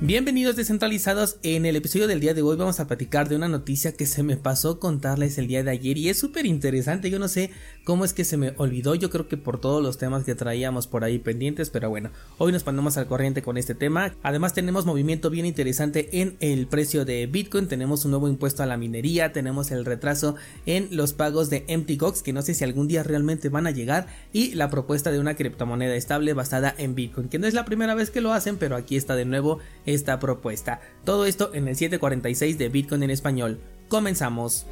Bienvenidos descentralizados, en el episodio del día de hoy vamos a platicar de una noticia que se me pasó contarles el día de ayer y es súper interesante, yo no sé cómo es que se me olvidó, yo creo que por todos los temas que traíamos por ahí pendientes, pero bueno, hoy nos ponemos al corriente con este tema, además tenemos movimiento bien interesante en el precio de Bitcoin, tenemos un nuevo impuesto a la minería, tenemos el retraso en los pagos de Empty Gox que no sé si algún día realmente van a llegar y la propuesta de una criptomoneda estable basada en Bitcoin, que no es la primera vez que lo hacen, pero aquí está de nuevo esta propuesta. Todo esto en el 746 de Bitcoin en español. Comenzamos.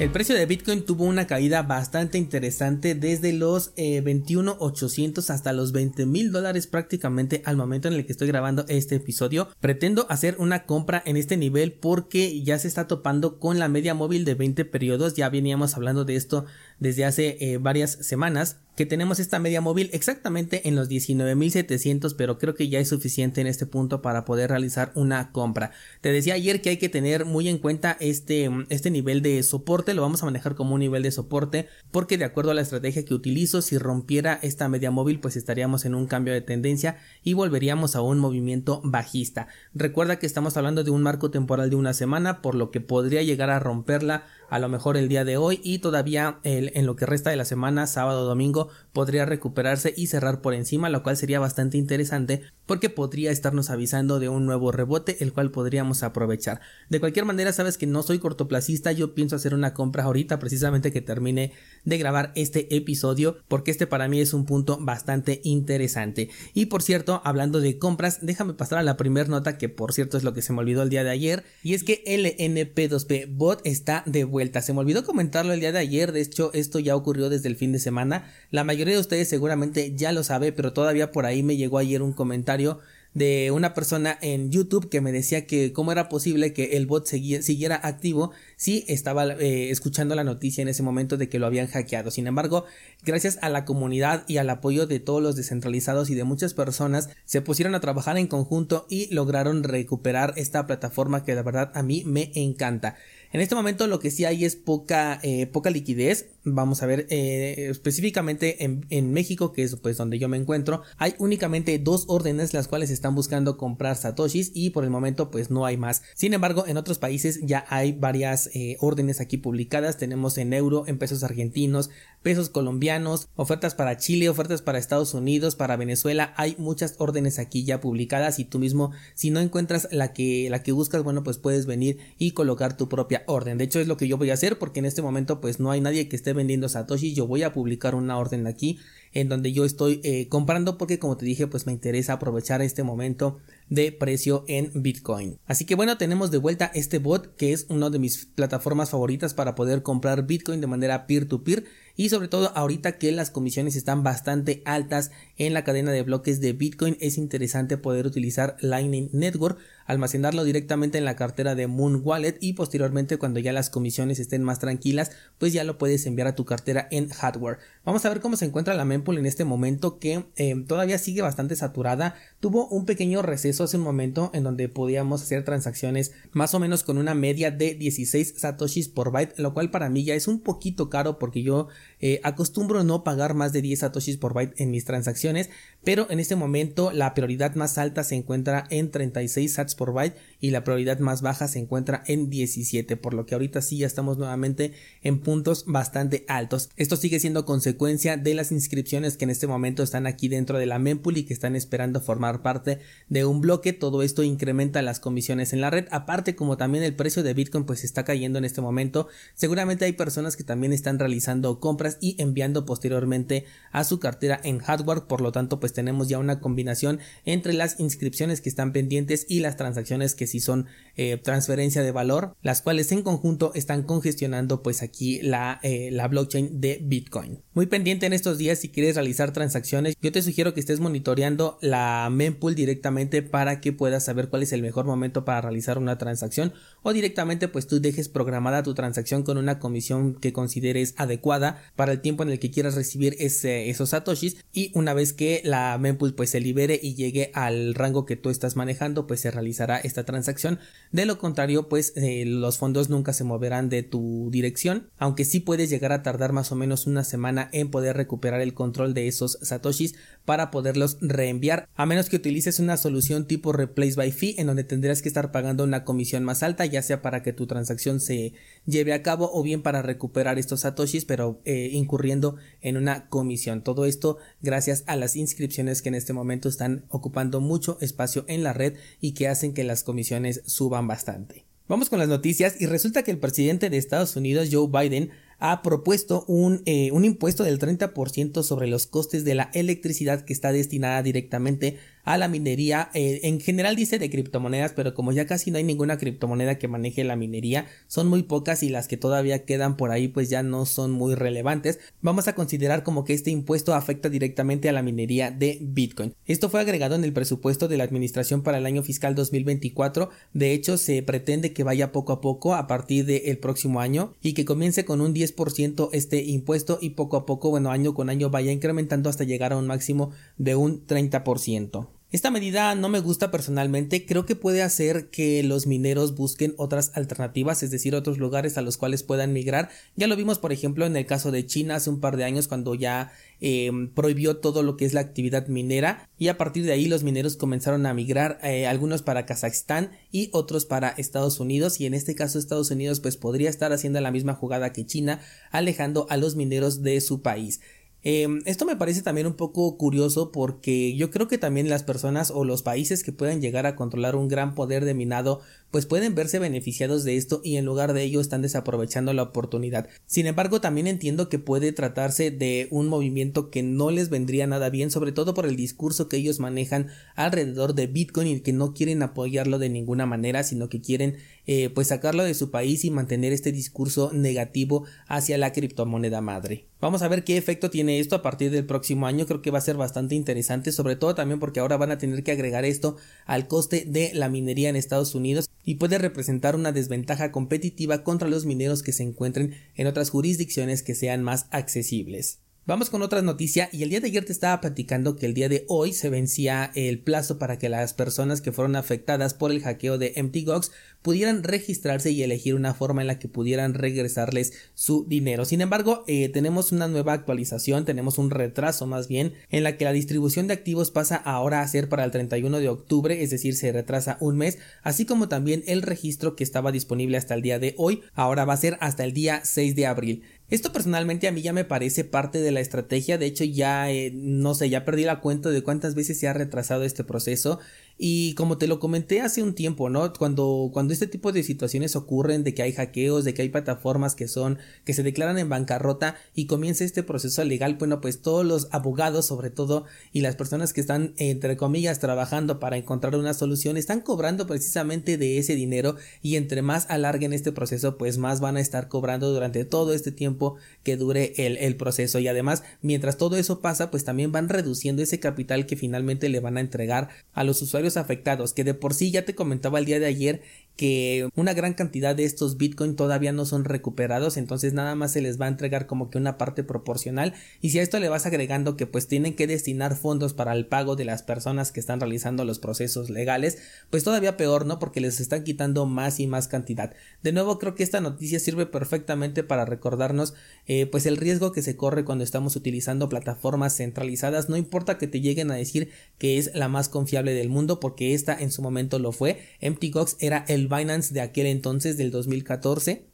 El precio de Bitcoin tuvo una caída bastante interesante desde los 21.800 eh, hasta los 20 mil dólares prácticamente al momento en el que estoy grabando este episodio. Pretendo hacer una compra en este nivel porque ya se está topando con la media móvil de 20 periodos. Ya veníamos hablando de esto desde hace eh, varias semanas que tenemos esta media móvil exactamente en los 19.700 pero creo que ya es suficiente en este punto para poder realizar una compra. Te decía ayer que hay que tener muy en cuenta este, este nivel de soporte lo vamos a manejar como un nivel de soporte porque de acuerdo a la estrategia que utilizo si rompiera esta media móvil pues estaríamos en un cambio de tendencia y volveríamos a un movimiento bajista. Recuerda que estamos hablando de un marco temporal de una semana por lo que podría llegar a romperla a lo mejor el día de hoy y todavía en lo que resta de la semana, sábado, domingo, podría recuperarse y cerrar por encima, lo cual sería bastante interesante porque podría estarnos avisando de un nuevo rebote el cual podríamos aprovechar. De cualquier manera, sabes que no soy cortoplacista, yo pienso hacer una compra ahorita precisamente que termine de grabar este episodio porque este para mí es un punto bastante interesante. Y por cierto, hablando de compras, déjame pasar a la primera nota que por cierto es lo que se me olvidó el día de ayer y es que LNP2P bot está de vuelta. Se me olvidó comentarlo el día de ayer, de hecho esto ya ocurrió desde el fin de semana. La mayoría de ustedes seguramente ya lo sabe, pero todavía por ahí me llegó ayer un comentario de una persona en YouTube que me decía que cómo era posible que el bot siguiera activo si estaba eh, escuchando la noticia en ese momento de que lo habían hackeado. Sin embargo, gracias a la comunidad y al apoyo de todos los descentralizados y de muchas personas, se pusieron a trabajar en conjunto y lograron recuperar esta plataforma que de verdad a mí me encanta. En este momento lo que sí hay es poca, eh, poca liquidez. Vamos a ver eh, específicamente en, en, México, que es pues donde yo me encuentro, hay únicamente dos órdenes las cuales están buscando comprar satoshis y por el momento pues no hay más. Sin embargo, en otros países ya hay varias eh, órdenes aquí publicadas. Tenemos en euro, en pesos argentinos, pesos colombianos, ofertas para Chile, ofertas para Estados Unidos, para Venezuela. Hay muchas órdenes aquí ya publicadas y tú mismo si no encuentras la que la que buscas, bueno, pues puedes venir y colocar tu propia orden. De hecho, es lo que yo voy a hacer porque en este momento pues no hay nadie que esté vendiendo Satoshi. Yo voy a publicar una orden aquí en donde yo estoy eh, comprando porque como te dije pues me interesa aprovechar este momento de precio en Bitcoin. Así que bueno, tenemos de vuelta este bot que es una de mis plataformas favoritas para poder comprar Bitcoin de manera peer to peer y sobre todo ahorita que las comisiones están bastante altas en la cadena de bloques de Bitcoin es interesante poder utilizar Lightning Network, almacenarlo directamente en la cartera de Moon Wallet y posteriormente cuando ya las comisiones estén más tranquilas pues ya lo puedes enviar a tu cartera en hardware. Vamos a ver cómo se encuentra la en este momento que eh, todavía sigue bastante saturada, tuvo un pequeño receso hace un momento en donde podíamos hacer transacciones más o menos con una media de 16 satoshis por byte, lo cual para mí ya es un poquito caro porque yo eh, acostumbro no pagar más de 10 satoshis por byte en mis transacciones, pero en este momento la prioridad más alta se encuentra en 36 sats por byte y la prioridad más baja se encuentra en 17, por lo que ahorita sí ya estamos nuevamente en puntos bastante altos. Esto sigue siendo consecuencia de las inscripciones que en este momento están aquí dentro de la mempool y que están esperando formar parte de un bloque. Todo esto incrementa las comisiones en la red. Aparte, como también el precio de Bitcoin pues está cayendo en este momento, seguramente hay personas que también están realizando compras y enviando posteriormente a su cartera en hardware. Por lo tanto, pues tenemos ya una combinación entre las inscripciones que están pendientes y las transacciones que sí son eh, transferencia de valor, las cuales en conjunto están congestionando pues aquí la, eh, la blockchain de Bitcoin. Muy pendiente en estos días si quieres realizar transacciones, yo te sugiero que estés monitoreando la mempool directamente para que puedas saber cuál es el mejor momento para realizar una transacción o directamente pues tú dejes programada tu transacción con una comisión que consideres adecuada para el tiempo en el que quieras recibir esos satoshis. Y una vez que la mempool pues se libere y llegue al rango que tú estás manejando pues se realizará esta transacción. De lo contrario pues eh, los fondos nunca se moverán de tu dirección aunque sí puedes llegar a tardar más o menos una semana en poder recuperar el control de esos satoshis para poderlos reenviar a menos que utilices una solución tipo replace by fee en donde tendrás que estar pagando una comisión más alta ya sea para que tu transacción se lleve a cabo o bien para recuperar estos satoshis pero eh, incurriendo en una comisión. Todo esto gracias a las inscripciones que en este momento están ocupando mucho espacio en la red y que hacen que las comisiones suban bastante. Vamos con las noticias y resulta que el presidente de Estados Unidos, Joe Biden, ha propuesto un, eh, un impuesto del 30% sobre los costes de la electricidad que está destinada directamente a la minería. Eh, en general dice de criptomonedas, pero como ya casi no hay ninguna criptomoneda que maneje la minería, son muy pocas y las que todavía quedan por ahí pues ya no son muy relevantes. Vamos a considerar como que este impuesto afecta directamente a la minería de Bitcoin. Esto fue agregado en el presupuesto de la administración para el año fiscal 2024. De hecho, se pretende que vaya poco a poco a partir del próximo año y que comience con un 10% este impuesto y poco a poco, bueno, año con año vaya incrementando hasta llegar a un máximo de un 30%. Esta medida no me gusta personalmente, creo que puede hacer que los mineros busquen otras alternativas, es decir, otros lugares a los cuales puedan migrar. Ya lo vimos, por ejemplo, en el caso de China hace un par de años cuando ya em, prohibió todo lo que es la actividad minera y a partir de ahí los mineros comenzaron a migrar, eh, algunos para Kazajstán y otros para Estados Unidos y en este caso Estados Unidos pues podría estar haciendo la misma jugada que China, alejando a los mineros de su país. Em, esto me parece también un poco curioso porque yo creo que también las personas o los países que puedan llegar a controlar un gran poder de minado pues pueden verse beneficiados de esto y en lugar de ello están desaprovechando la oportunidad. Sin embargo, también entiendo que puede tratarse de un movimiento que no les vendría nada bien, sobre todo por el discurso que ellos manejan alrededor de Bitcoin y que no quieren apoyarlo de ninguna manera, sino que quieren eh, pues sacarlo de su país y mantener este discurso negativo hacia la criptomoneda madre. Vamos a ver qué efecto tiene esto a partir del próximo año, creo que va a ser bastante interesante, sobre todo también porque ahora van a tener que agregar esto al coste de la minería en Estados Unidos y puede representar una desventaja competitiva contra los mineros que se encuentren en otras jurisdicciones que sean más accesibles. Vamos con otra noticia y el día de ayer te estaba platicando que el día de hoy se vencía el plazo para que las personas que fueron afectadas por el hackeo de MTGOX pudieran registrarse y elegir una forma en la que pudieran regresarles su dinero. Sin embargo, eh, tenemos una nueva actualización, tenemos un retraso más bien en la que la distribución de activos pasa ahora a ser para el 31 de octubre, es decir, se retrasa un mes, así como también el registro que estaba disponible hasta el día de hoy, ahora va a ser hasta el día 6 de abril. Esto personalmente a mí ya me parece parte de la estrategia, de hecho ya eh, no sé, ya perdí la cuenta de cuántas veces se ha retrasado este proceso y como te lo comenté hace un tiempo, ¿no? Cuando, cuando este tipo de situaciones ocurren, de que hay hackeos, de que hay plataformas que son, que se declaran en bancarrota y comienza este proceso legal, bueno, pues todos los abogados, sobre todo, y las personas que están, entre comillas, trabajando para encontrar una solución, están cobrando precisamente de ese dinero y entre más alarguen este proceso, pues más van a estar cobrando durante todo este tiempo que dure el, el proceso. Y además, mientras todo eso pasa, pues también van reduciendo ese capital que finalmente le van a entregar a los usuarios afectados, que de por sí ya te comentaba el día de ayer que una gran cantidad de estos Bitcoin todavía no son recuperados, entonces nada más se les va a entregar como que una parte proporcional y si a esto le vas agregando que pues tienen que destinar fondos para el pago de las personas que están realizando los procesos legales, pues todavía peor, ¿no? Porque les están quitando más y más cantidad. De nuevo creo que esta noticia sirve perfectamente para recordarnos eh, pues el riesgo que se corre cuando estamos utilizando plataformas centralizadas, no importa que te lleguen a decir que es la más confiable del mundo, porque esta en su momento lo fue, MTGOX era el Binance de aquel entonces del 2014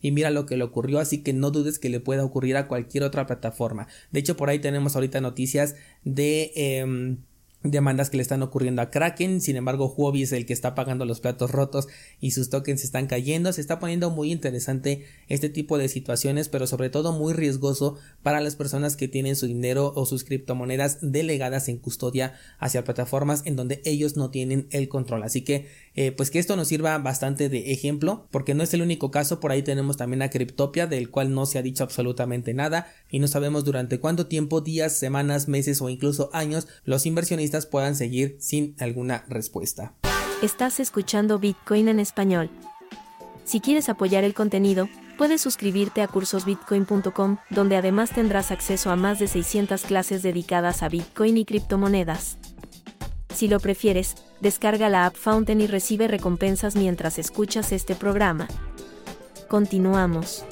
y mira lo que le ocurrió, así que no dudes que le pueda ocurrir a cualquier otra plataforma. De hecho, por ahí tenemos ahorita noticias de em, demandas que le están ocurriendo a Kraken, sin embargo Huobi es el que está pagando los platos rotos y sus tokens están cayendo, se está poniendo muy interesante este tipo de situaciones, pero sobre todo muy riesgoso para las personas que tienen su dinero o sus criptomonedas delegadas en custodia hacia plataformas en donde ellos no tienen el control, así que eh, pues que esto nos sirva bastante de ejemplo, porque no es el único caso, por ahí tenemos también a Cryptopia, del cual no se ha dicho absolutamente nada, y no sabemos durante cuánto tiempo, días, semanas, meses o incluso años, los inversionistas puedan seguir sin alguna respuesta. Estás escuchando Bitcoin en español. Si quieres apoyar el contenido, Puedes suscribirte a cursosbitcoin.com, donde además tendrás acceso a más de 600 clases dedicadas a Bitcoin y criptomonedas. Si lo prefieres, descarga la app Fountain y recibe recompensas mientras escuchas este programa. Continuamos.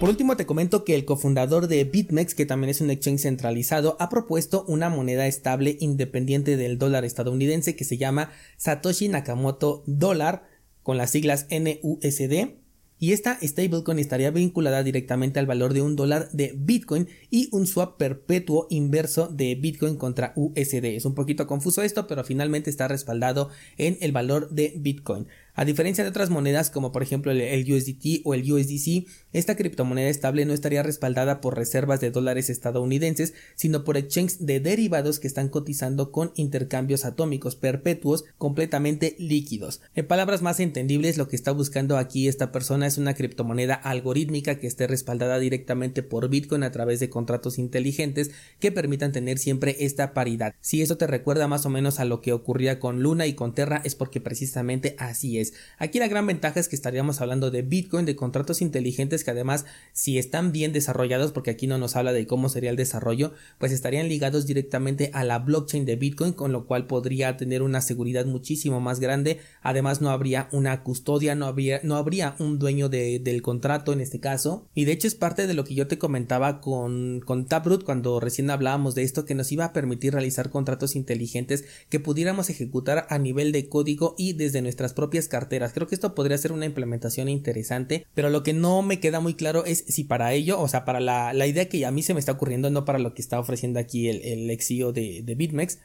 Por último te comento que el cofundador de BitMEX, que también es un exchange centralizado, ha propuesto una moneda estable independiente del dólar estadounidense que se llama Satoshi Nakamoto Dollar con las siglas NUSD y esta stablecoin estaría vinculada directamente al valor de un dólar de Bitcoin y un swap perpetuo inverso de Bitcoin contra USD. Es un poquito confuso esto, pero finalmente está respaldado en el valor de Bitcoin. A diferencia de otras monedas como por ejemplo el USDT o el USDC, esta criptomoneda estable no estaría respaldada por reservas de dólares estadounidenses, sino por exchanges de derivados que están cotizando con intercambios atómicos perpetuos completamente líquidos. En palabras más entendibles, lo que está buscando aquí esta persona es una criptomoneda algorítmica que esté respaldada directamente por Bitcoin a través de contratos inteligentes que permitan tener siempre esta paridad. Si eso te recuerda más o menos a lo que ocurría con Luna y con Terra es porque precisamente así es. Aquí la gran ventaja es que estaríamos hablando de Bitcoin, de contratos inteligentes que además si están bien desarrollados, porque aquí no nos habla de cómo sería el desarrollo, pues estarían ligados directamente a la blockchain de Bitcoin, con lo cual podría tener una seguridad muchísimo más grande. Además no habría una custodia, no habría, no habría un dueño del contrato en este caso. Y de hecho es parte de lo que yo te comentaba con, con Taproot cuando recién hablábamos de esto, que nos iba a permitir realizar contratos inteligentes que pudiéramos ejecutar a nivel de código y desde nuestras propias carteras. Creo que esto podría ser una implementación interesante, pero lo que no me queda muy claro es si para ello, o sea, para la, idea que a mí se me está ocurriendo, no para lo que está ofreciendo aquí el, el e de, de BitMEX,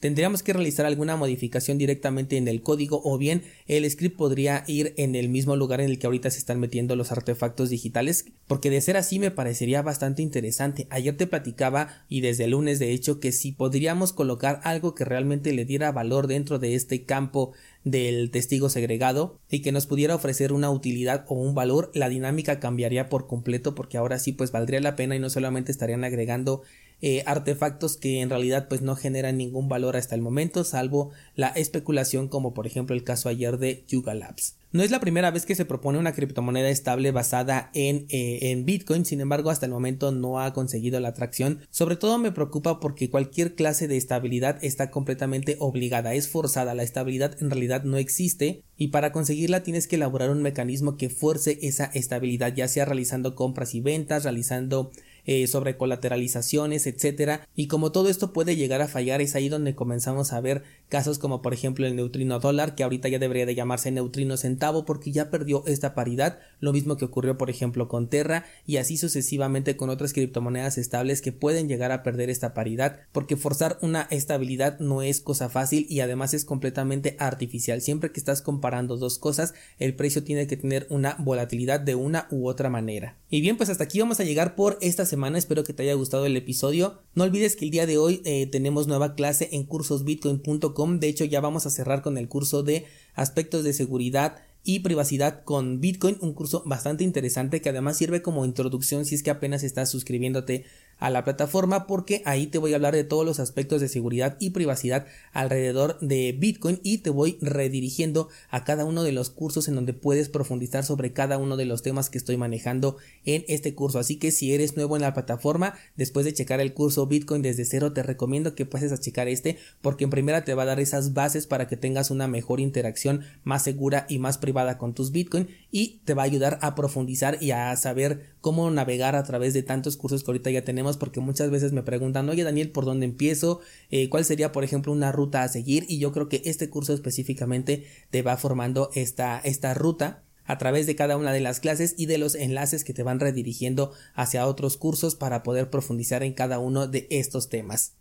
tendríamos que realizar alguna modificación directamente en el código o bien el script podría ir en el mismo lugar en el que ahorita se están metiendo los artefactos digitales porque de ser así me parecería bastante interesante. Ayer te platicaba y desde el lunes de hecho que si podríamos colocar algo que realmente le diera valor dentro de este campo del testigo segregado y que nos pudiera ofrecer una utilidad o un valor la dinámica cambiaría por completo porque ahora sí pues valdría la pena y no solamente estarían agregando eh, artefactos que en realidad pues no generan ningún valor hasta el momento salvo la especulación como por ejemplo el caso ayer de Yuga Labs. No es la primera vez que se propone una criptomoneda estable basada en, eh, en, Bitcoin, sin embargo hasta el momento no ha conseguido la atracción. Sobre todo me preocupa porque cualquier clase de estabilidad está completamente obligada, es forzada, la estabilidad en realidad no existe y para conseguirla tienes que elaborar un mecanismo que fuerce esa estabilidad, ya sea realizando compras y ventas, realizando eh, sobre colateralizaciones, etcétera. Y como todo esto puede llegar a fallar, es ahí donde comenzamos a ver casos como por ejemplo el neutrino dólar, que ahorita ya debería de llamarse neutrino centavo porque ya perdió esta paridad, lo mismo que ocurrió por ejemplo con Terra y así sucesivamente con otras criptomonedas estables que pueden llegar a perder esta paridad, porque forzar una estabilidad no es cosa fácil y además es completamente artificial. Siempre que estás comparando dos cosas, el precio tiene que tener una volatilidad de una u otra manera. Y bien, pues hasta aquí vamos a llegar por esta semana Espero que te haya gustado el episodio. No olvides que el día de hoy eh, tenemos nueva clase en cursosbitcoin.com. De hecho, ya vamos a cerrar con el curso de aspectos de seguridad y privacidad con Bitcoin, un curso bastante interesante que además sirve como introducción si es que apenas estás suscribiéndote a la plataforma porque ahí te voy a hablar de todos los aspectos de seguridad y privacidad alrededor de Bitcoin y te voy redirigiendo a cada uno de los cursos en donde puedes profundizar sobre cada uno de los temas que estoy manejando en este curso. Así que si eres nuevo en la plataforma, después de checar el curso Bitcoin desde cero, te recomiendo que pases a checar este porque en primera te va a dar esas bases para que tengas una mejor interacción más segura y más privada con tus Bitcoin y te va a ayudar a profundizar y a saber cómo navegar a través de tantos cursos que ahorita ya tenemos, porque muchas veces me preguntan, oye Daniel, ¿por dónde empiezo? Eh, ¿Cuál sería, por ejemplo, una ruta a seguir? Y yo creo que este curso específicamente te va formando esta, esta ruta a través de cada una de las clases y de los enlaces que te van redirigiendo hacia otros cursos para poder profundizar en cada uno de estos temas.